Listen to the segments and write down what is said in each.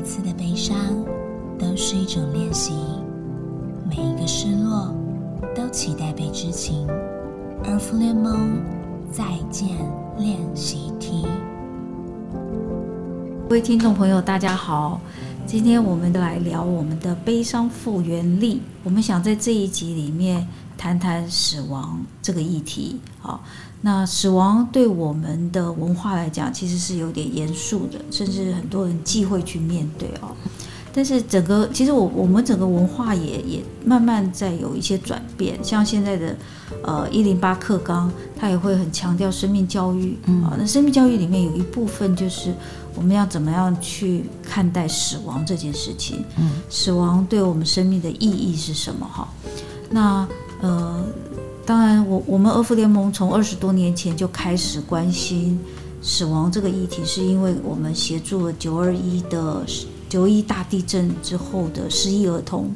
一次的悲伤都是一种练习，每一个失落都期待被知情。而福联盟再见练习题，各位听众朋友，大家好，今天我们都来聊我们的悲伤复原力。我们想在这一集里面谈谈死亡这个议题。好，那死亡对我们的文化来讲，其实是有点严肃的，甚至很多人忌讳去面对哦。但是整个其实我我们整个文化也也慢慢在有一些转变，像现在的呃一零八课纲，它也会很强调生命教育啊。那生命教育里面有一部分就是我们要怎么样去看待死亡这件事情，嗯，死亡对我们生命的意义是什么？哈，那呃，当然我我们俄服联盟从二十多年前就开始关心死亡这个议题，是因为我们协助了九二一的。九一大地震之后的失忆儿童，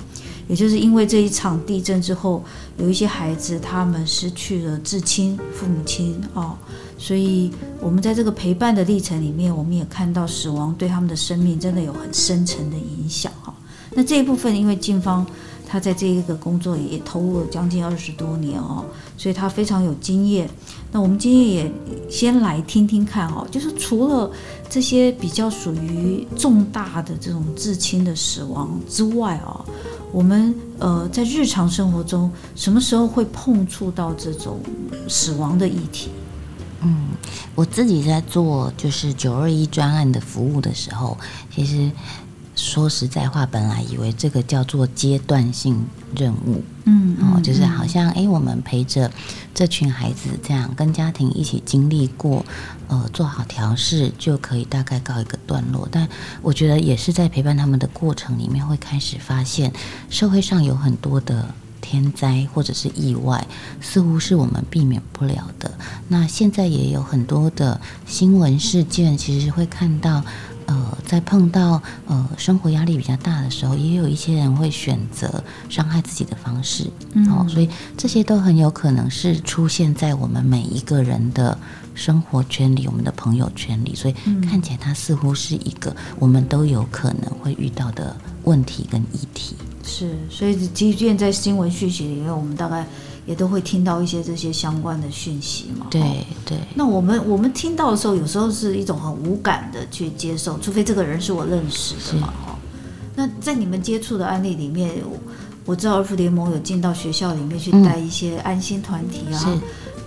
也就是因为这一场地震之后，有一些孩子他们失去了至亲父母亲哦，所以我们在这个陪伴的历程里面，我们也看到死亡对他们的生命真的有很深层的影响哈。那这一部分，因为静方他在这一个工作也投入了将近二十多年哦，所以他非常有经验。那我们今天也先来听听看哦，就是除了这些比较属于重大的这种至亲的死亡之外啊，我们呃在日常生活中什么时候会碰触到这种死亡的议题？嗯，我自己在做就是九二一专案的服务的时候，其实。说实在话，本来以为这个叫做阶段性任务，嗯，哦，就是好像哎，我们陪着这群孩子这样跟家庭一起经历过，呃，做好调试就可以大概告一个段落。但我觉得也是在陪伴他们的过程里面，会开始发现社会上有很多的天灾或者是意外，似乎是我们避免不了的。那现在也有很多的新闻事件，其实会看到。呃，在碰到呃生活压力比较大的时候，也有一些人会选择伤害自己的方式，哦，所以这些都很有可能是出现在我们每一个人的生活圈里、我们的朋友圈里，所以看起来它似乎是一个我们都有可能会遇到的问题跟议题。是，所以即便在新闻讯息里面，我们大概。也都会听到一些这些相关的讯息嘛？对对。那我们我们听到的时候，有时候是一种很无感的去接受，除非这个人是我认识的嘛？哈。那在你们接触的案例里面，我知道儿福联盟有进到学校里面去带一些安心团体啊。是。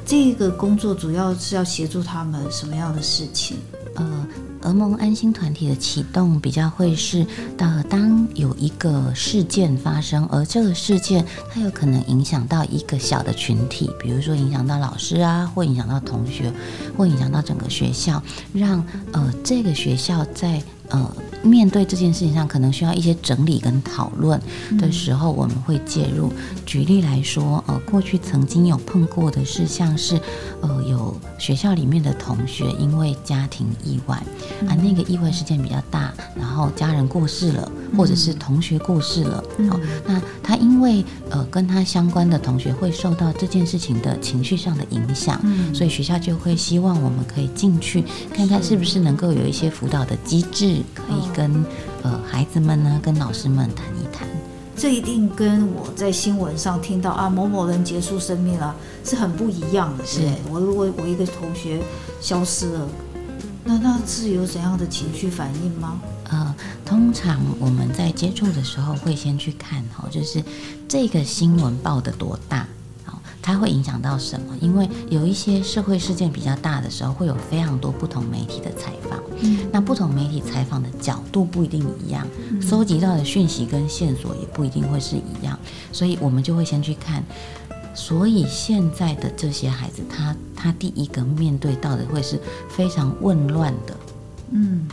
这个工作主要是要协助他们什么样的事情？呃。俄盟安心团体的启动比较会是，到当有一个事件发生，而这个事件它有可能影响到一个小的群体，比如说影响到老师啊，或影响到同学，或影响到整个学校，让呃这个学校在。呃，面对这件事情上，可能需要一些整理跟讨论的时候，我们会介入。举例来说，呃，过去曾经有碰过的是，像是呃，有学校里面的同学因为家庭意外啊，那个意外事件比较大，然后家人过世了，或者是同学过世了，好，那他因为呃跟他相关的同学会受到这件事情的情绪上的影响，所以学校就会希望我们可以进去看看是不是能够有一些辅导的机制。可以跟呃孩子们呢，跟老师们谈一谈，这一定跟我在新闻上听到啊某某人结束生命了是很不一样的。是，我如果我一个同学消失了，那那是有怎样的情绪反应吗？呃，通常我们在接触的时候会先去看哈，就是这个新闻报的多大。它会影响到什么？因为有一些社会事件比较大的时候，会有非常多不同媒体的采访。嗯，那不同媒体采访的角度不一定一样，收集到的讯息跟线索也不一定会是一样，所以我们就会先去看。所以现在的这些孩子，他他第一个面对到的会是非常混乱的。嗯，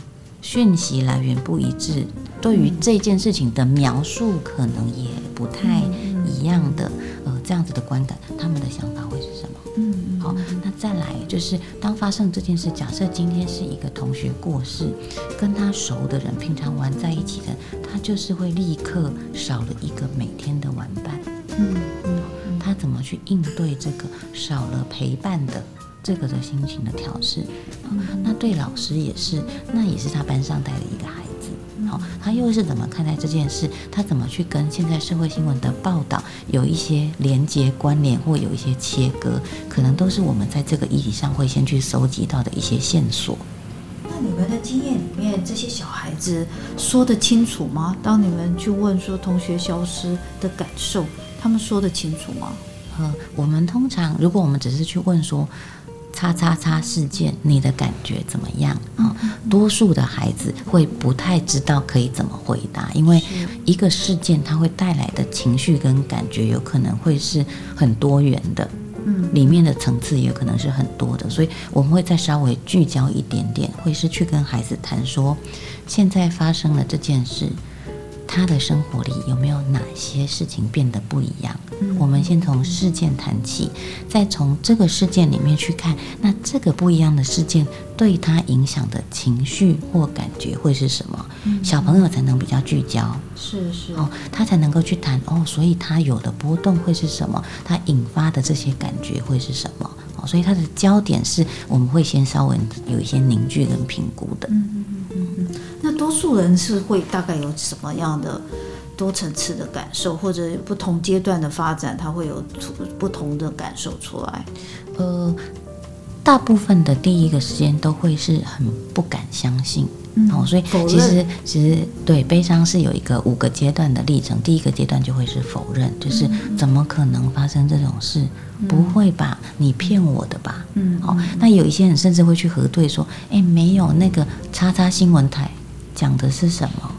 讯息来源不一致，对于这件事情的描述可能也不太一样的。呃这样子的观感，他们的想法会是什么？嗯，好，那再来就是当发生这件事，假设今天是一个同学过世，跟他熟的人，平常玩在一起的，他就是会立刻少了一个每天的玩伴。嗯嗯，他怎么去应对这个少了陪伴的这个的心情的调试？那对老师也是，那也是他班上带的一个孩子。好，他又是怎么看待这件事？他怎么去跟现在社会新闻的报道有一些连接关联，或有一些切割？可能都是我们在这个议题上会先去搜集到的一些线索。那你们的经验里面，这些小孩子说得清楚吗？当你们去问说同学消失的感受，他们说得清楚吗？呃，我们通常如果我们只是去问说。叉叉叉事件，你的感觉怎么样啊？多数的孩子会不太知道可以怎么回答，因为一个事件它会带来的情绪跟感觉有可能会是很多元的，嗯，里面的层次也可能是很多的，所以我们会再稍微聚焦一点点，会是去跟孩子谈说，现在发生了这件事。他的生活里有没有哪些事情变得不一样？我们先从事件谈起，再从这个事件里面去看，那这个不一样的事件对他影响的情绪或感觉会是什么？小朋友才能比较聚焦，是是哦，他才能够去谈哦，所以他有的波动会是什么？他引发的这些感觉会是什么？哦，所以他的焦点是我们会先稍微有一些凝聚跟评估的。多数人是会大概有什么样的多层次的感受，或者不同阶段的发展，他会有不同的感受出来。呃，大部分的第一个时间都会是很不敢相信。哦，所以其实其实对悲伤是有一个五个阶段的历程。第一个阶段就会是否认，就是怎么可能发生这种事？不会吧？你骗我的吧？嗯，好。那有一些人甚至会去核对说：“哎，没有那个叉叉新闻台。”讲的是什么？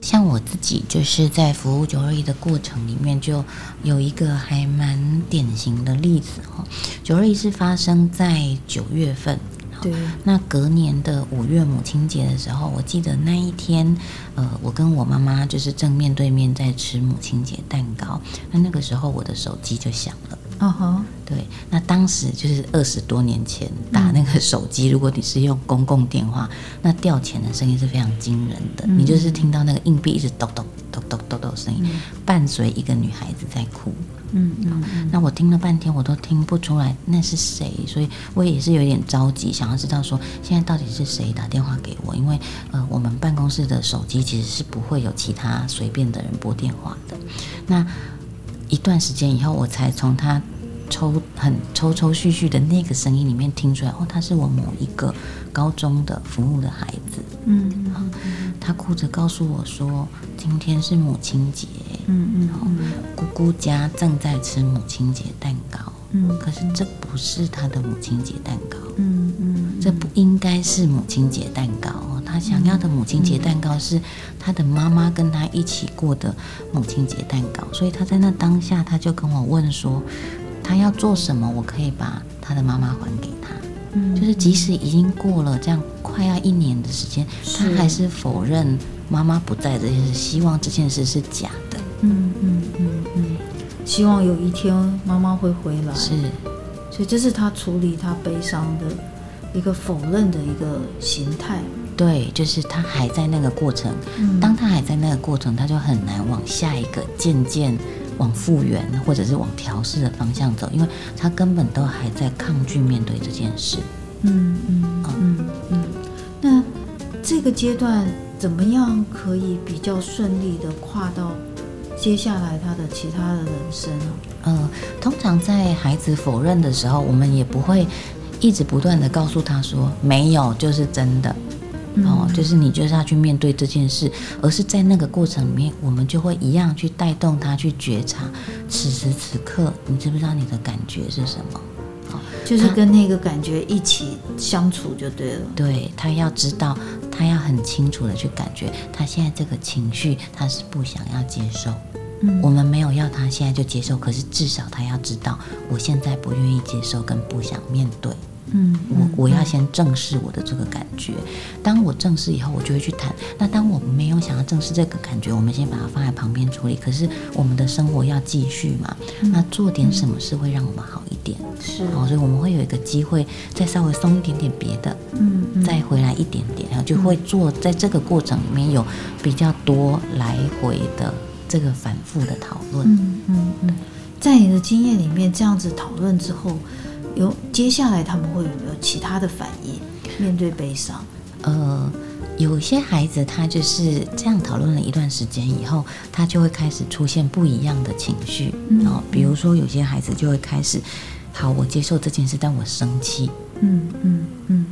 像我自己就是在服务九二一的过程里面，就有一个还蛮典型的例子哈。九二一是发生在九月份，对。那隔年的五月母亲节的时候，我记得那一天，呃，我跟我妈妈就是正面对面在吃母亲节蛋糕，那那个时候我的手机就响了。嗯哼，对，那当时就是二十多年前打那个手机，如果你是用公共电话，那掉钱的声音是非常惊人的。你就是听到那个硬币一直咚咚咚咚咚咚声音，伴随一个女孩子在哭。嗯嗯，那我听了半天，我都听不出来那是谁，所以我也是有点着急，想要知道说现在到底是谁打电话给我，因为呃，我们办公室的手机其实是不会有其他随便的人拨电话的。那一段时间以后，我才从他抽很抽抽续续的那个声音里面听出来，哦，他是我某一个高中的服务的孩子。嗯，他哭着告诉我说，今天是母亲节。嗯嗯，姑姑家正在吃母亲节蛋糕。嗯，可是这不是他的母亲节蛋糕。嗯嗯，这不应该是母亲节蛋糕。他想要的母亲节蛋糕是他的妈妈跟他一起过的母亲节蛋糕，所以他在那当下他就跟我问说，他要做什么，我可以把他的妈妈还给他。嗯，就是即使已经过了这样快要一年的时间，他还是否认妈妈不在这件事，希望这件事是假的。嗯嗯嗯嗯，希望有一天妈妈会回来。是，所以这是他处理他悲伤的一个否认的一个形态。对，就是他还在那个过程。当他还在那个过程，他就很难往下一个渐渐往复原或者是往调试的方向走，因为他根本都还在抗拒面对这件事。嗯嗯嗯嗯。那这个阶段怎么样可以比较顺利的跨到接下来他的其他的人生呢？呃，通常在孩子否认的时候，我们也不会一直不断的告诉他说没有就是真的。哦，就是你就是要去面对这件事，而是在那个过程里面，我们就会一样去带动他去觉察，此时此刻，你知不知道你的感觉是什么？哦，就是跟那个感觉一起相处就对了。对他要知道，他要很清楚的去感觉，他现在这个情绪他是不想要接受。嗯，我们没有要他现在就接受，可是至少他要知道，我现在不愿意接受跟不想面对。嗯，我我要先正视我的这个感觉。当我正视以后，我就会去谈。那当我没有想要正视这个感觉，我们先把它放在旁边处理。可是我们的生活要继续嘛？那做点什么事会让我们好一点？是哦，所以我们会有一个机会再稍微松一点点别的，嗯，再回来一点点，然后就会做在这个过程里面有比较多来回的这个反复的讨论。嗯嗯嗯，在你的经验里面，这样子讨论之后。有接下来他们会有没有其他的反应？面对悲伤，呃，有些孩子他就是这样讨论了一段时间以后，他就会开始出现不一样的情绪。嗯哦，比如说有些孩子就会开始，好，我接受这件事，但我生气。嗯嗯嗯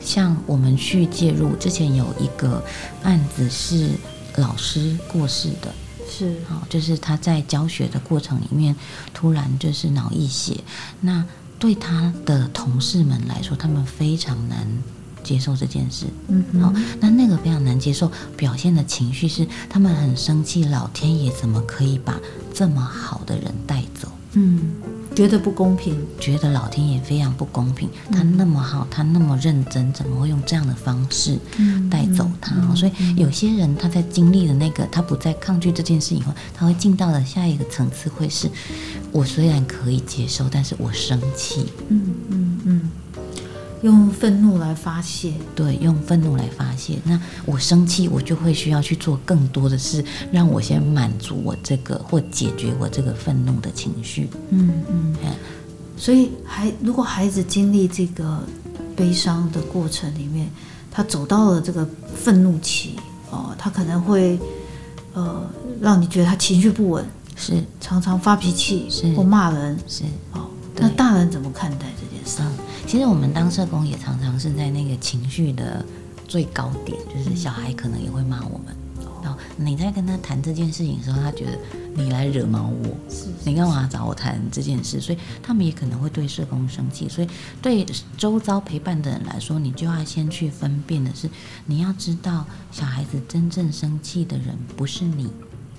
像我们去介入之前有一个案子是老师过世的，是好，就是他在教学的过程里面突然就是脑溢血，那对他的同事们来说，他们非常难接受这件事。嗯好哼，那那个非常难接受，表现的情绪是他们很生气，老天爷怎么可以把这么好的人带走？嗯，觉得不公平。觉得老天爷非常不公平，他那么好，他那么认真，怎么会用这样的方式嗯。带走他？嗯。所以有些人他在经历了那个，他不再抗拒这件事以后，他会进到了下一个层次，会是我虽然可以接受，但是我生气，嗯嗯嗯，用愤怒来发泄。对，用愤怒来发泄。那我生气，我就会需要去做更多的事，让我先满足我这个或解决我这个愤怒的情绪。嗯嗯嗯，所以孩如果孩子经历这个悲伤的过程里面，他走到了这个愤怒期哦，他可能会呃让你觉得他情绪不稳，是常常发脾气是或骂人是。哦。那大人怎么看待这件事？嗯，其实我们当社工也常常是在那个情绪的最高点，就是小孩可能也会骂我们。然后你在跟他谈这件事情的时候，他觉得你来惹毛我，是你干嘛找我谈这件事？所以他们也可能会对社工生气。所以对周遭陪伴的人来说，你就要先去分辨的是，你要知道小孩子真正生气的人不是你，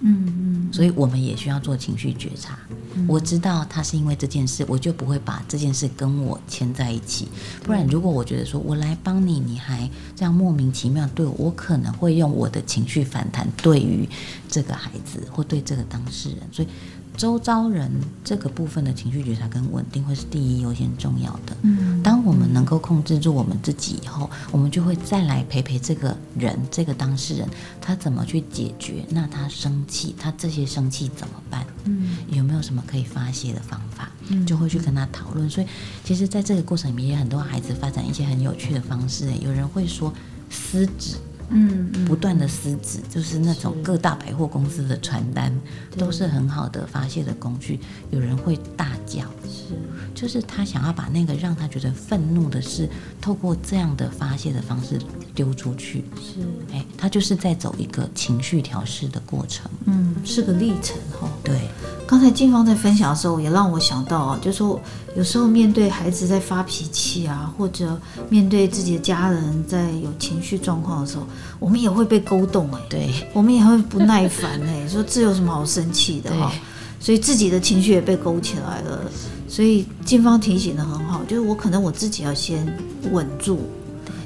嗯嗯所以我们也需要做情绪觉察。我知道他是因为这件事，我就不会把这件事跟我牵在一起。不然，如果我觉得说我来帮你，你还这样莫名其妙对我，我可能会用我的情绪反弹对于这个孩子或对这个当事人。所以，周遭人这个部分的情绪觉察跟稳定会是第一优先重要的。嗯当我们能够控制住我们自己以后，我们就会再来陪陪这个人，这个当事人，他怎么去解决？那他生气，他这些生气怎么办？嗯有没有什么可以发泄的方法？嗯就会去跟他讨论。所以，其实在这个过程里面，也很多孩子发展一些很有趣的方式。有人会说撕纸，嗯嗯不断的撕纸，就是那种各大百货公司的传单，都是很好的发泄的工具。有人会大叫，是就是他想要把那个让他觉得愤怒的事，透过这样的发泄的方式丢出去。是哎，他就是在走一个情绪调试的过程。嗯是个历程哈、对，刚才静芳在分享的时候，也让我想到啊，就是说有时候面对孩子在发脾气啊，或者面对自己的家人在有情绪状况的时候，我们也会被勾动哎、对，我们也会不耐烦哎、说这有什么好生气的哈、所以自己的情绪也被勾起来了。所以静芳提醒的很好，就是我可能我自己要先稳住，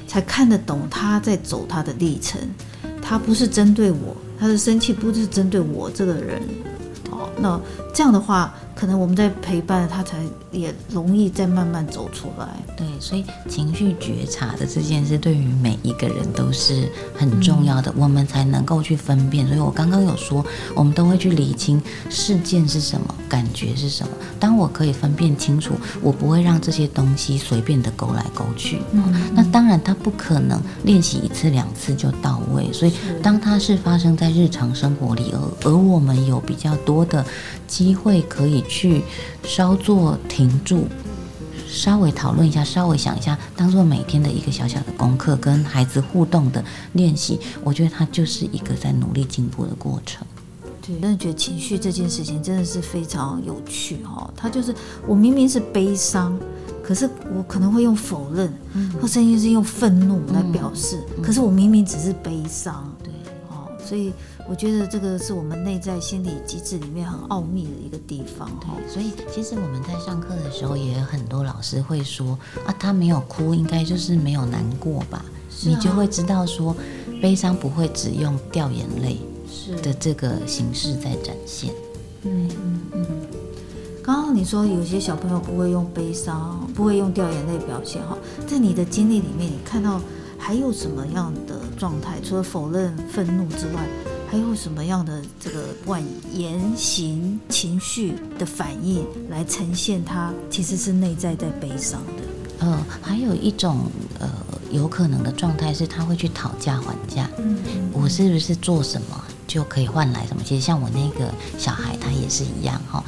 才看得懂他在走他的历程。他不是针对我，他的生气不是针对我这个人。那这样的话，可能我们在陪伴他，才也容易再慢慢走出来。对，所以情绪觉察的这件事，对于每一个人都是很重要的，我们才能够去分辨。所以我刚刚有说，我们都会去理清事件是什么，感觉是什么。当我可以分辨清楚，我不会让这些东西随便的勾来勾去。嗯那当然，它不可能练习一次两次就到位，所以当它是发生在日常生活里，而而我们有比较多的机会可以去稍作停住，稍微讨论一下，稍微想一下，当做每天的一个小小的功课，跟孩子互动的练习，我觉得它就是一个在努力进步的过程。对，真的觉得情绪这件事情真的是非常有趣哈、哦。它就是我明明是悲伤，可是我可能会用否认，或甚至是用愤怒来表示，可是我明明只是悲伤。对，哦，所以我觉得这个是我们内在心理机制里面很奥秘的一个地方哈、哦。所以其实我们在上课的时候，也有很多老师会说啊，他没有哭，应该就是没有难过吧？啊你就会知道说，悲伤不会只用掉眼泪是的这个形式在展现。嗯嗯嗯。刚刚你说有些小朋友不会用悲伤，不会用掉眼泪表现哈，在你的经历里面，你看到还有什么样的状态？除了否认、愤怒之外，还有什么样的这个不管言行、情绪的反应来呈现他其实是内在在悲伤的？呃，还有一种呃有可能的状态是他会去讨价还价，嗯我是不是做什么就可以换来什么？其实像我那个小孩，他也是一样哈。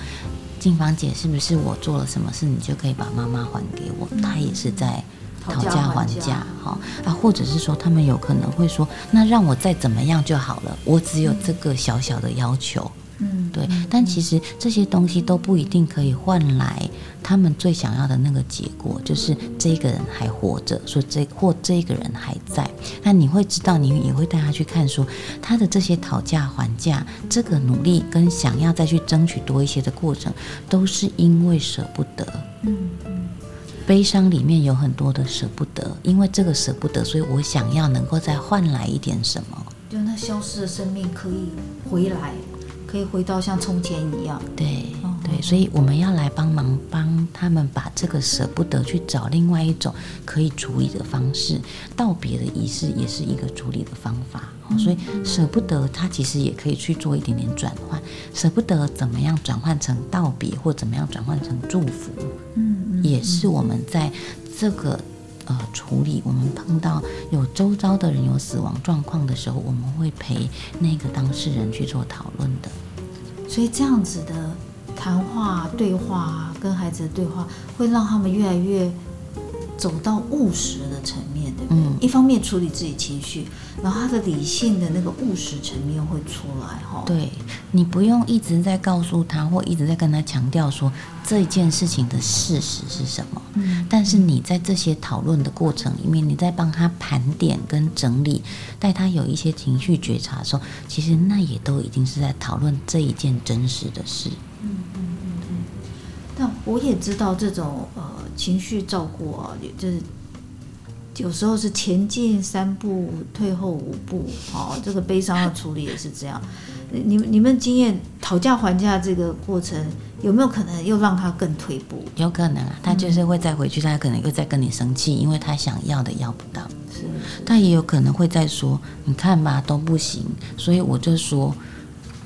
静芳姐，是不是我做了什么事，你就可以把妈妈还给我？他也是在讨价还价哈啊，或者是说他们有可能会说，那让我再怎么样就好了，我只有这个小小的要求。嗯，对，但其实这些东西都不一定可以换来他们最想要的那个结果，就是这个人还活着，说这或这个人还在。那你会知道，你也会带他去看，说他的这些讨价还价，这个努力跟想要再去争取多一些的过程，都是因为舍不得。嗯嗯悲伤里面有很多的舍不得，因为这个舍不得，所以我想要能够再换来一点什么。就那消失的生命可以回来，可以回到像从前一样。对哦对，所以我们要来帮忙帮他们把这个舍不得去找另外一种可以处理的方式。道别的仪式也是一个处理的方法，哦所以舍不得它其实也可以去做一点点转换。舍不得怎么样转换成道别，或怎么样转换成祝福，嗯也是我们在这个。呃，处理我们碰到有周遭的人有死亡状况的时候，我们会陪那个当事人去做讨论的。所以这样子的谈话、对话，跟孩子的对话，会让他们越来越走到务实的层面，对不对？嗯一方面处理自己情绪，然后他的理性的那个务实层面会出来，哈。，对你不用一直在告诉他，或一直在跟他强调说这件事情的事实是什么。嗯，但是你在这些讨论的过程里面，你在帮他盘点跟整理，带他有一些情绪觉察的时候，其实那也都已经是在讨论这一件真实的事。嗯嗯嗯嗯但我也知道这种呃情绪照顾啊，也就是有时候是前进三步，退后五步，哦，这个悲伤的处理也是这样。你们你们经验讨价还价这个过程，有没有可能又让他更退步？有可能啊，他就是会再回去，他可能又再跟你生气，因为他想要的要不到。是，他也有可能会再说：“你看吧，都不行。”所以我就说，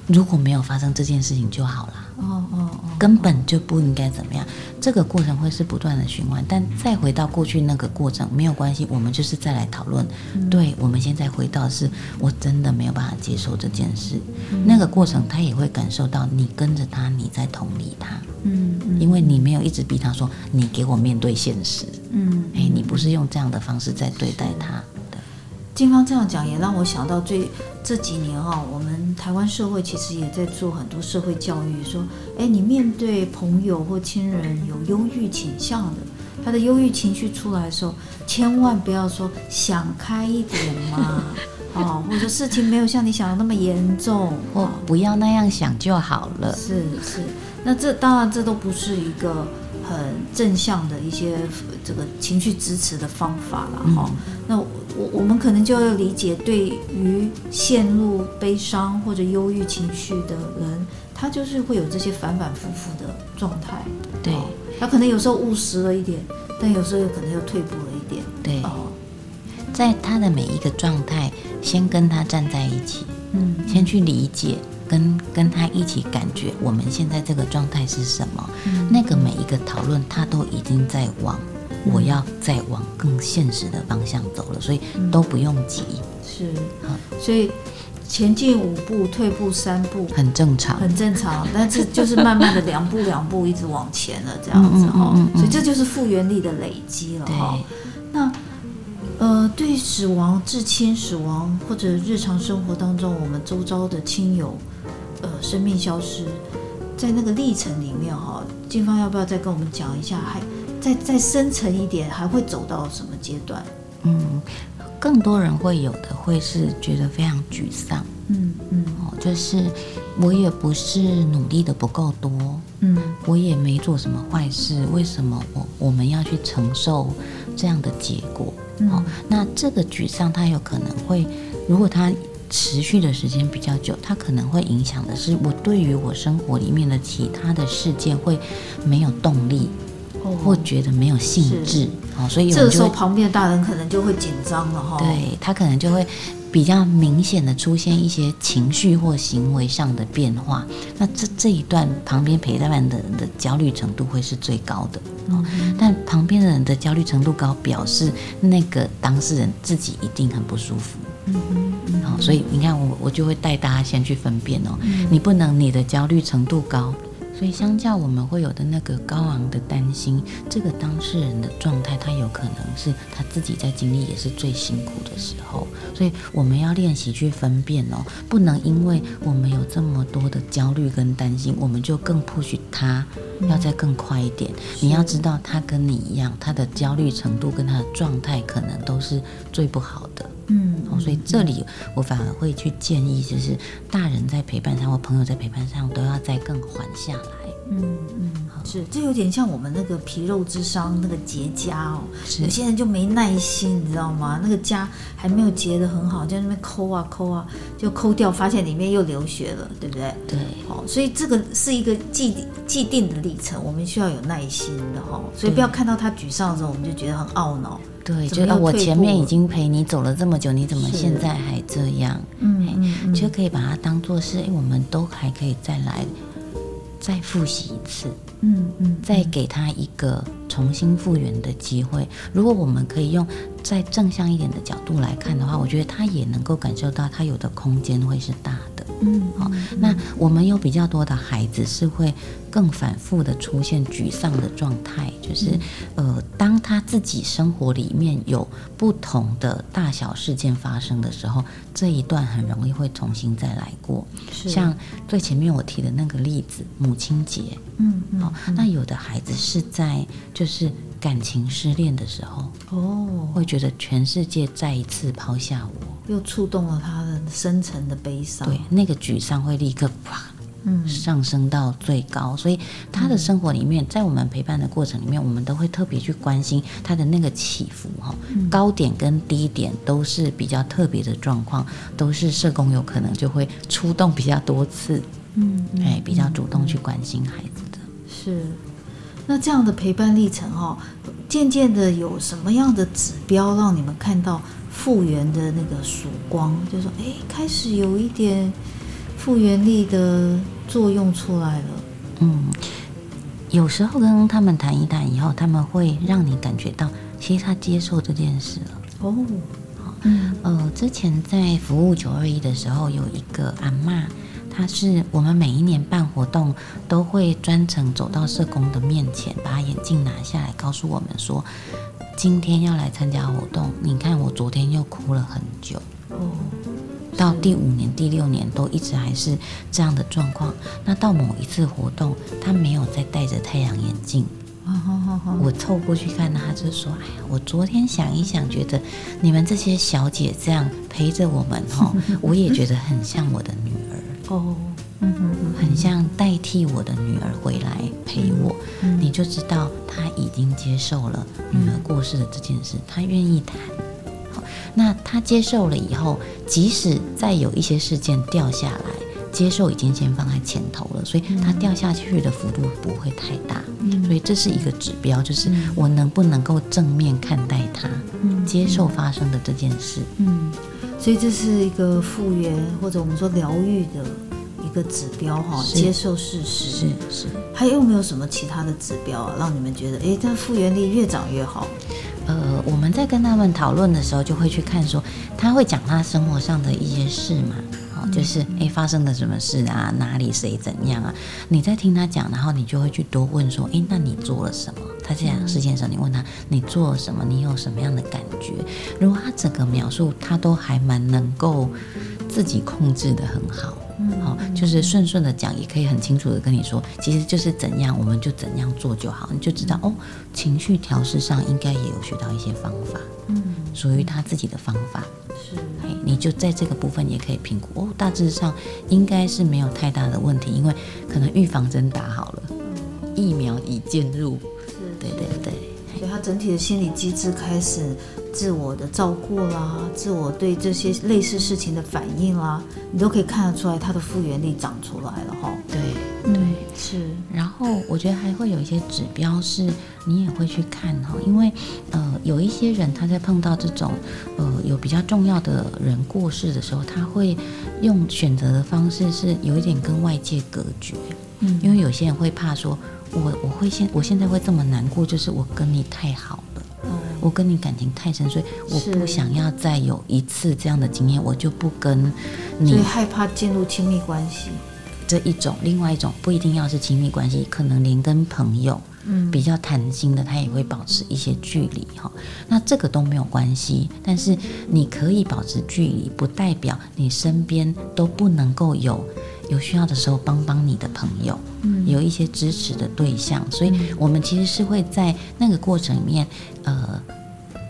如果没有发生这件事情就好了。哦哦哦，根本就不应该怎么样。这个过程会是不断的循环，但再回到过去那个过程没有关系，我们就是再来讨论。对，我们现在回到是我真的没有办法接受这件事，那个过程他也会感受到你跟着他，你在同理他，嗯嗯因为你没有一直逼他说你给我面对现实，嗯，哎，你不是用这样的方式在对待他。对，金芳这样讲也让我想到最这几年啊，我们台湾社会其实也在做很多社会教育，说，哎，你面对朋友或亲人有忧郁倾向的，他的忧郁情绪出来的时候，千万不要说想开一点嘛，哦，或者事情没有像你想的那么严重，或哦不要那样想就好了。是是，那这当然这都不是一个很正向的一些呃这个情绪支持的方法啦。哈、那我我们可能就要理解，对于陷入悲伤或者忧郁情绪的人，他就是会有这些反反复复的状态。对哦他可能有时候务实了一点，但有时候又可能又退步了一点。对，哦，在他的每一个状态，先跟他站在一起。嗯，先去理解，跟跟他一起感觉我们现在这个状态是什么。嗯。那个每一个讨论，他都已经在往我要再往更现实的方向走了，所以都不用急，是。好，所以前进五步，退步三步，很正常。很正常，但是就是慢慢的两步两步一直往前了，这样子嗯嗯哈、嗯嗯。嗯所以这就是复原力的累积了哈。对。那呃，对死亡、至亲死亡或者日常生活当中我们周遭的亲友，呃，生命消失，在那个历程里面哈，金芳要不要再跟我们讲一下？还再再深层一点，还会走到什么阶段？嗯，更多人会有的会是觉得非常沮丧嗯嗯哦，就是我也不是努力的不够多，嗯我也没做什么坏事，为什么我我们要去承受这样的结果？嗯哦，那这个沮丧，他有可能会，如果它持续的时间比较久，它可能会影响的是我对于我生活里面的其他的事件会没有动力，哦或觉得没有兴致。哦，所以有这个时候旁边的大人可能就会紧张了哈。对他可能就会比较明显的出现一些情绪或行为上的变化，那这这一段旁边陪伴的人的焦虑程度会是最高的。哦，但旁边的人的焦虑程度高，表示那个当事人自己一定很不舒服。嗯嗯。所以你看我我就会带大家先去分辨哦，你不能你的焦虑程度高。所以，相较我们会有的那个高昂的担心，这个当事人的状态，他有可能是他自己在经历也是最辛苦的时候。所以，我们要练习去分辨哦，不能因为我们有这么多的焦虑跟担心，我们就更 push 他要再更快一点。你要知道，他跟你一样，他的焦虑程度跟他的状态可能都是最不好的。嗯，所以这里我反而会去建议，就是大人在陪伴上或朋友在陪伴上，都要再更缓下来。嗯嗯，是，这有点像我们那个皮肉之伤那个结痂哦，有些人就没耐心，你知道吗？那个痂还没有结得很好，就在那边抠啊抠啊，就抠掉，发现里面又流血了，对不对？对，好，所以这个是一个既既定的历程，我们需要有耐心的哈，所以不要看到他沮丧的时候，我们就觉得很懊恼。对，觉得我前面已经陪你走了这么久，你怎么现在还这样？嗯，就可以把它当做是，哎，我们都还可以再来，再复习一次。嗯嗯，再给他一个重新复原的机会。如果我们可以用再正向一点的角度来看的话，我觉得他也能够感受到他有的空间会是大的。嗯，好，那我们有比较多的孩子是会。更反复的出现沮丧的状态，就是呃，当他自己生活里面有不同的大小事件发生的时候，这一段很容易会重新再来过。像最前面我提的那个例子，母亲节，嗯，好，那有的孩子是在就是感情失恋的时候，哦，会觉得全世界再一次抛下我，又触动了他的深层的悲伤，对，那个沮丧会立刻啪。嗯。上升到最高，所以他的生活里面，在我们陪伴的过程里面，我们都会特别去关心他的那个起伏哈，高点跟低点都是比较特别的状况，都是社工有可能就会出动比较多次，嗯，哎，比较主动去关心孩子的。是，那这样的陪伴历程哦，渐渐的有什么样的指标让你们看到复原的那个曙光？就说，哎，开始有一点复原力的。作用出来了，嗯，有时候跟他们谈一谈以后，他们会让你感觉到，其实他接受这件事了。哦，好，嗯，呃，之前在服务九二一的时候，有一个阿妈，她是我们每一年办活动都会专程走到社工的面前，把眼镜拿下来，告诉我们说，今天要来参加活动，你看我昨天又哭了很久。哦。到第五年、第六年都一直还是这样的状况。那到某一次活动，他没有再戴着太阳眼镜。我凑过去看他，就说：“哎呀，我昨天想一想，觉得你们这些小姐这样陪着我们，哈，我也觉得很像我的女儿哦，嗯很像代替我的女儿回来陪我。你就知道他已经接受了女儿过世的这件事，他愿意谈。”那他接受了以后，即使再有一些事件掉下来，接受已经先放在前头了，所以他掉下去的幅度不会太大。所以这是一个指标，就是我能不能够正面看待他，接受发生的这件事。嗯，所以这是一个复原或者我们说疗愈的一个指标哈，接受事实。是是。还有没有什么其他的指标啊，让你们觉得哎，这复原力越长越好？呃，我们在跟他们讨论的时候，就会去看说，他会讲他生活上的一些事嘛，就是哎发生了什么事啊，哪里谁怎样啊？你在听他讲，然后你就会去多问说，哎，那你做了什么？他这样事件的时候，你问他你做了什么？你有什么样的感觉？如果他整个描述他都还蛮能够自己控制的很好。好，就是顺顺的讲，也可以很清楚的跟你说，其实就是怎样，我们就怎样做就好，你就知道哦。情绪调试上应该也有学到一些方法，嗯，属于他自己的方法，是，嘿，你就在这个部分也可以评估。哦。大致上应该是没有太大的问题，因为可能预防针打好了，疫苗已进入，是，对对对，所以他整体的心理机制开始。自我的照顾啦，自我对这些类似事情的反应啦，你都可以看得出来，他的复原力长出来了哈。对，对，是，然后我觉得还会有一些指标是你也会去看哈，因为呃有一些人他在碰到这种呃有比较重要的人过世的时候，他会用选择的方式是有一点跟外界隔绝，嗯因为有些人会怕说，我我会现我现在会这么难过，就是我跟你太好了。嗯我跟你感情太深，所以我不想要再有一次这样的经验，我就不跟所你以害怕进入亲密关系。这一种，另外一种不一定要是亲密关系，可能连跟朋友，嗯比较谈心的，他也会保持一些距离哈。那这个都没有关系，但是你可以保持距离，不代表你身边都不能够有有需要的时候帮帮你的朋友，嗯有一些支持的对象。所以我们其实是会在那个过程里面，呃，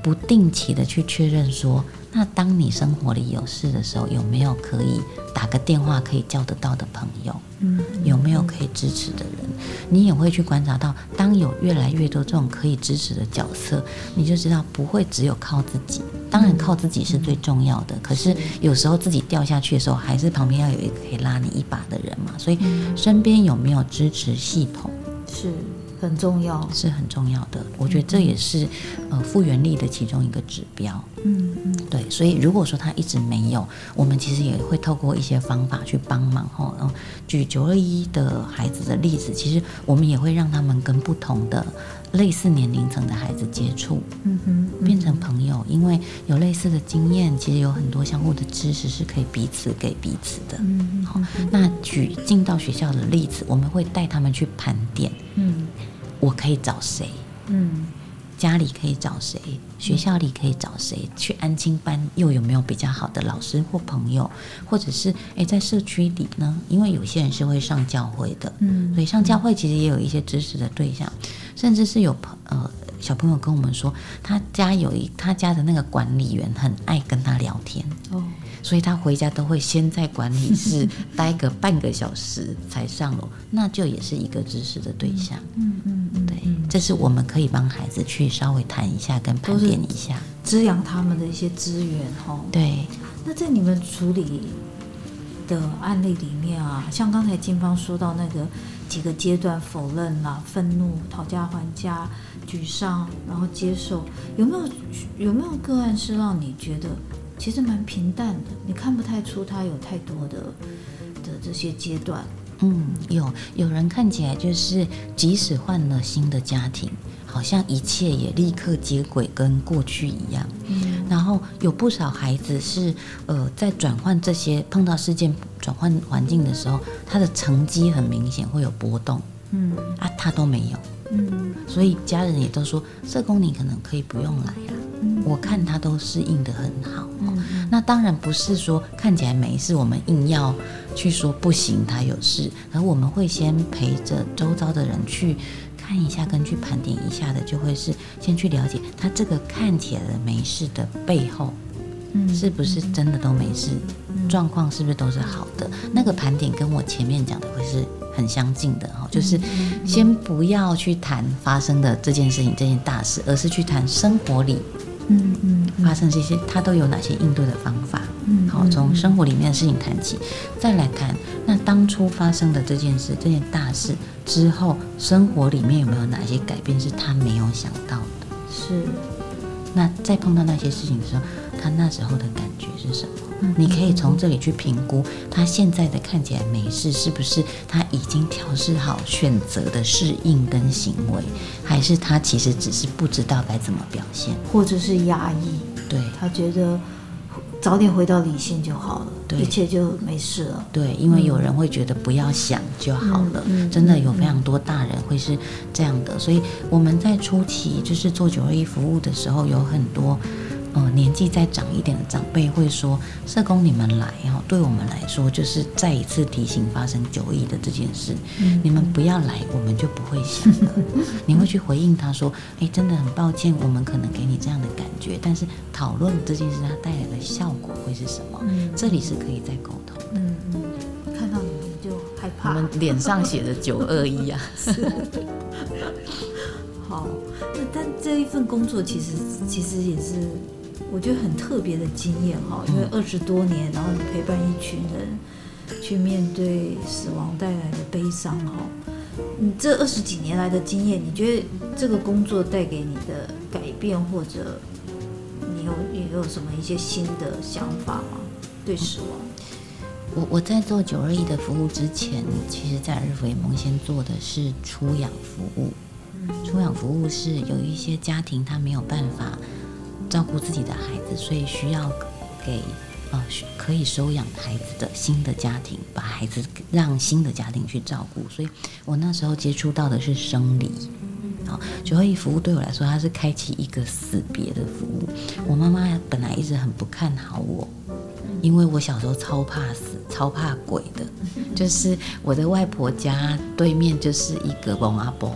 不定期的去确认说，那当你生活里有事的时候，有没有可以打个电话可以叫得到的朋友？嗯有没有可以支持的人？你也会去观察到，当有越来越多这种可以支持的角色，你就知道不会只有靠自己。当然，靠自己是最重要的，可是有时候自己掉下去的时候，还是旁边要有一个可以拉你一把的人嘛。所以，身边有没有支持系统是很重要。是很重要的。我觉得这也是呃复原力的其中一个指标。嗯嗯对，所以如果说他一直没有，我们其实也会透过一些方法去帮忙哈。然后举九二一的孩子的例子，其实我们也会让他们跟不同的类似年龄层的孩子接触，嗯哼，变成朋友，因为有类似的经验，其实有很多相互的知识是可以彼此给彼此的。嗯好，那举进到学校的例子，我们会带他们去盘点，嗯我可以找谁，嗯家里可以找谁，学校里可以找谁，去安亲班又有没有比较好的老师或朋友，或者是诶在社区里呢？因为有些人是会上教会的，嗯所以上教会其实也有一些知识的对象，甚至是有朋呃小朋友跟我们说，他家有一他家的那个管理员很爱跟他聊天，哦所以他回家都会先在管理室 待个半个小时才上楼，那就也是一个知识的对象。嗯嗯嗯，对，这是我们可以帮孩子去稍微谈一下，跟盘点一下。滋养他们的一些资源哈。对，那在你们处理的案例里面啊，像刚才金芳说到那个几个阶段，否认啦、愤怒、讨价还价、沮丧，然后接受，有没有有没有个案是让你觉得其实蛮平淡的，你看不太出他有太多的的这些阶段？嗯，有有人看起来就是，即使换了新的家庭，好像一切也立刻接轨跟过去一样。嗯。然后有不少孩子是，呃，在转换这些碰到事件转换环境的时候，他的成绩很明显会有波动。嗯。啊，他都没有。嗯。所以家人也都说，社工你可能可以不用来啊，嗯。我看他都适应的很好。嗯那当然不是说看起来没事，我们硬要去说不行，他有事，而我们会先陪着周遭的人去看一下，跟去盘点一下的，就会是先去了解他这个看起来的没事的背后，嗯是不是真的都没事，状况是不是都是好的？那个盘点跟我前面讲的会是很相近的哈，就是先不要去谈发生的这件事情这件大事，而是去谈生活里嗯嗯发生这些，他都有哪些应对的方法？嗯好，从生活里面的事情谈起，再来谈那当初发生的这件事、这件大事之后，生活里面有没有哪些改变是他没有想到的？是那在碰到那些事情的时候，他那时候的感觉是什么？嗯你可以从这里去评估他现在的看起来没事，是不是他已经调试好选择的适应跟行为，还是他其实只是不知道该怎么表现？或者是压抑，对。他觉得早点回到理性就好了，对一切就没事了。对，因为有人会觉得不要想就好了，嗯嗯真的有非常多大人会是这样的，所以我们在初期就是做九二一服务的时候，有很多呃年纪再长一点的长辈会说，社工你们来哈，对我们来说就是再一次提醒发生九一的这件事，嗯你们不要来，我们就不会想了。你会去回应他说，哎，真的很抱歉，我们可能给你这样的感觉，但是讨论这件事它带来的效果会是什么？嗯这里是可以再沟通。嗯嗯，看到你们就害我怕。们脸上写着九二一啊，好，那但这一份工作其实其实也是我觉得很特别的经验哈，因为二十多年，然后你陪伴一群人去面对死亡带来的悲伤哈。你这二十几年来的经验，你觉得这个工作带给你的改变，或者你有你有什么一些新的想法吗？对死亡？我我在做九二一的服务之前，其实在日福联盟先做的是出养服务。出养服务是有一些家庭他没有办法照顾自己的孩子，所以需要给呃可以收养孩子的新的家庭，把孩子让新的家庭去照顾。所以我那时候接触到的是生理。好，九二一服务对我来说，它是开启一个死别的服务。我妈妈本来一直很不看好我。因为我小时候超怕死、超怕鬼的，就是我的外婆家对面就是一个蒙阿波，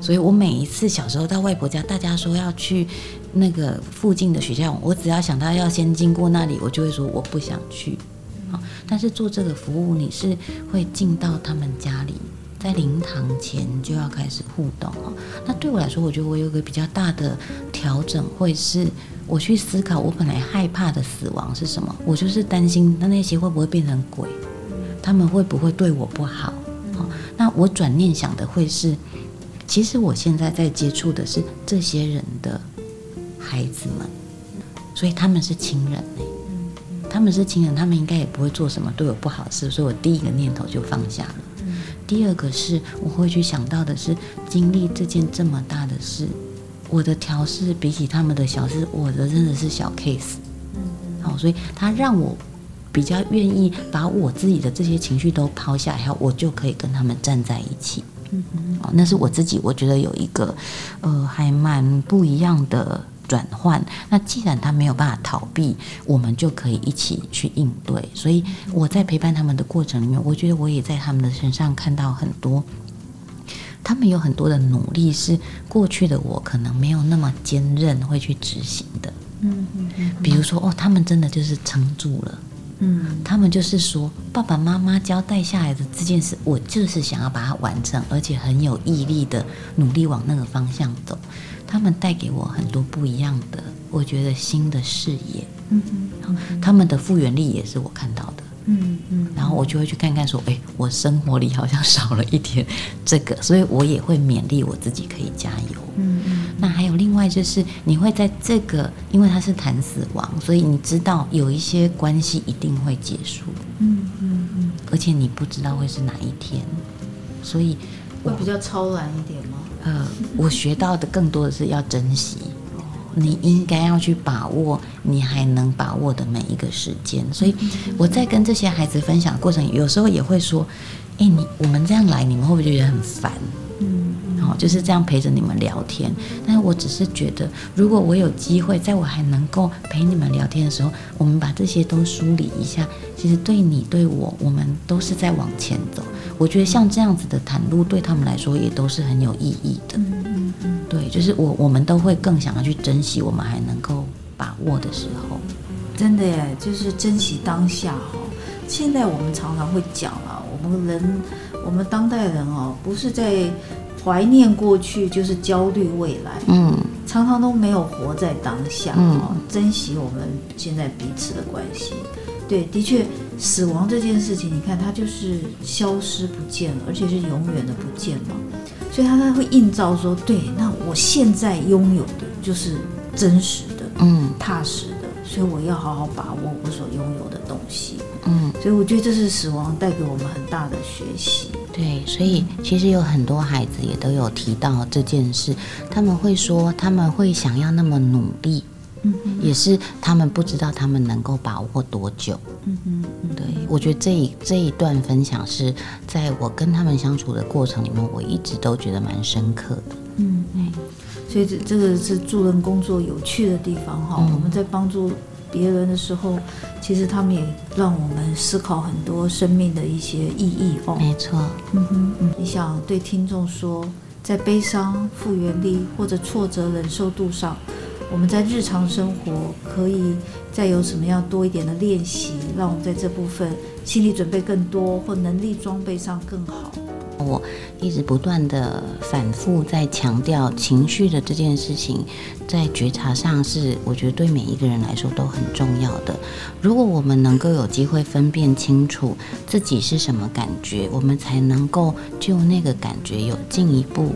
所以我每一次小时候到外婆家，大家说要去那个附近的学校，我只要想到要先经过那里，我就会说我不想去。好，但是做这个服务，你是会进到他们家里，在灵堂前就要开始互动哦。那对我来说，我觉得我有个比较大的调整，会是。我去思考，我本来害怕的死亡是什么？我就是担心，那那些会不会变成鬼？他们会不会对我不好？好，那我转念想的会是，其实我现在在接触的是这些人的孩子们，所以他们是亲人呢。他们是亲人，他们应该也不会做什么对我不好的事，所以我第一个念头就放下了。第二个是，我会去想到的是，经历这件这么大的事。我的调试比起他们的小事，我的真的是小 case，嗯，好，所以他让我比较愿意把我自己的这些情绪都抛下来，我就可以跟他们站在一起，哦，那是我自己，我觉得有一个呃还蛮不一样的转换。那既然他没有办法逃避，我们就可以一起去应对。所以我在陪伴他们的过程里面，我觉得我也在他们的身上看到很多。他们有很多的努力是过去的我可能没有那么坚韧会去执行的，嗯嗯嗯，比如说哦，他们真的就是撑住了，嗯，他们就是说爸爸妈妈交代下来的这件事，我就是想要把它完成，而且很有毅力的努力往那个方向走。他们带给我很多不一样的，我觉得新的视野，嗯嗯，他们的复原力也是我看到的。嗯嗯，然后我就会去看看，说，哎，我生活里好像少了一点这个，所以我也会勉励我自己可以加油。嗯嗯，那还有另外就是，你会在这个，因为它是谈死亡，所以你知道有一些关系一定会结束。嗯嗯嗯，而且你不知道会是哪一天，所以会比较超然一点吗？呃，我学到的更多的是要珍惜。你应该要去把握你还能把握的每一个时间，所以我在跟这些孩子分享过程，有时候也会说：“哎，你我们这样来，你们会不会觉得很烦？”嗯，好，就是这样陪着你们聊天。但是我只是觉得，如果我有机会，在我还能够陪你们聊天的时候，我们把这些都梳理一下，其实对你对我，我们都是在往前走。我觉得像这样子的袒露，对他们来说也都是很有意义的。对，就是我，我们都会更想要去珍惜我们还能够把握的时候。真的耶，就是珍惜当下哈。现在我们常常会讲啊，我们人，我们当代人哦，不是在怀念过去，就是焦虑未来。嗯，常常都没有活在当下哦，珍惜我们现在彼此的关系。对，的确，死亡这件事情，你看它就是消失不见了，而且是永远的不见嘛。所以他才会映照说，对，那我现在拥有的就是真实的，嗯，踏实的，所以我要好好把握我所拥有的东西，嗯，所以我觉得这是死亡带给我们很大的学习。对，所以其实有很多孩子也都有提到这件事，他们会说他们会想要那么努力。也是他们不知道他们能够把握多久。嗯嗯，对，我觉得这一这一段分享是在我跟他们相处的过程里面，我一直都觉得蛮深刻的。嗯嗯，所以这这个是助人工作有趣的地方哈。我们在帮助别人的时候，其实他们也让我们思考很多生命的一些意义哦。没错。嗯哼嗯，你想对听众说，在悲伤复原力或者挫折忍受度上。我们在日常生活可以再有什么样多一点的练习，让我们在这部分心理准备更多，或能力装备上更好。我一直不断的反复在强调情绪的这件事情，在觉察上是我觉得对每一个人来说都很重要的。如果我们能够有机会分辨清楚自己是什么感觉，我们才能够就那个感觉有进一步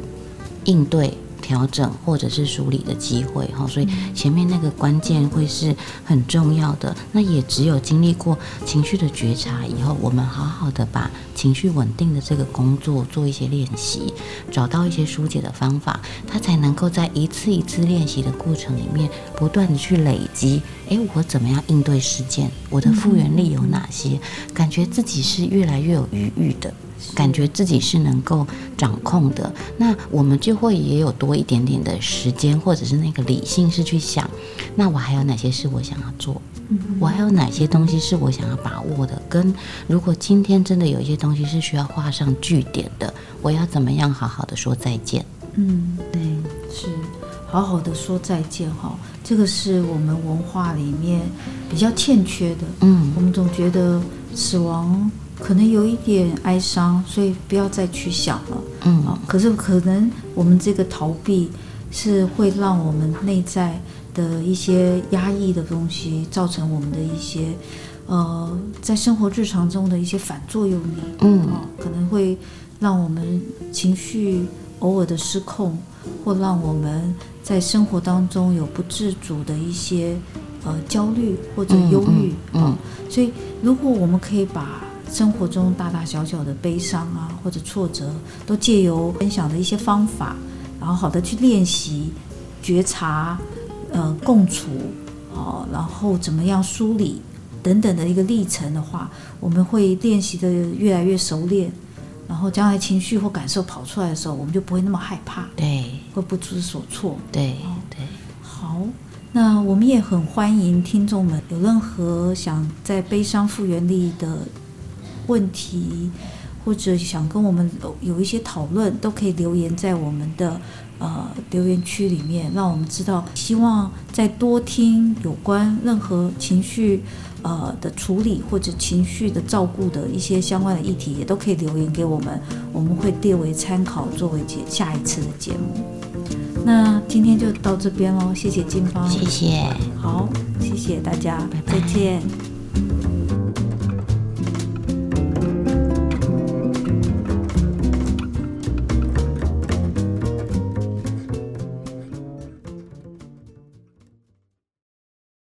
应对。调整或者是梳理的机会哈，所以前面那个关键会是很重要的。那也只有经历过情绪的觉察以后，我们好好的把情绪稳定的这个工作做一些练习，找到一些疏解的方法，它才能够在一次一次练习的过程里面不断的去累积。诶，我怎么样应对事件？我的复原力有哪些？感觉自己是越来越有余裕的。感觉自己是能够掌控的，那我们就会也有多一点点的时间，或者是那个理性是去想，那我还有哪些事我想要做？我还有哪些东西是我想要把握的？跟如果今天真的有一些东西是需要画上句点的，我要怎么样好好的说再见？嗯，对，是好好的说再见哈，这个是我们文化里面比较欠缺的。嗯，我们总觉得死亡。可能有一点哀伤，所以不要再去想了。嗯，啊，可是可能我们这个逃避是会让我们内在的一些压抑的东西，造成我们的一些呃，在生活日常中的一些反作用力。嗯，啊，可能会让我们情绪偶尔的失控，或让我们在生活当中有不自主的一些呃焦虑或者忧郁。嗯，所以如果我们可以把生活中大大小小的悲伤啊，或者挫折，都借由分享的一些方法，然后好的去练习觉察，呃，共处，哦，然后怎么样梳理等等的一个历程的话，我们会练习的越来越熟练，然后将来情绪或感受跑出来的时候，我们就不会那么害怕，对，会不知所措，对，对。好，那我们也很欢迎听众们有任何想在悲伤复原力的。问题，或者想跟我们有一些讨论，都可以留言在我们的呃留言区里面，让我们知道。希望再多听有关任何情绪呃的处理或者情绪的照顾的一些相关的议题，也都可以留言给我们，我们会列为参考，作为节下一次的节目。那今天就到这边喽，谢谢金芳，谢谢，好，谢谢大家，再见。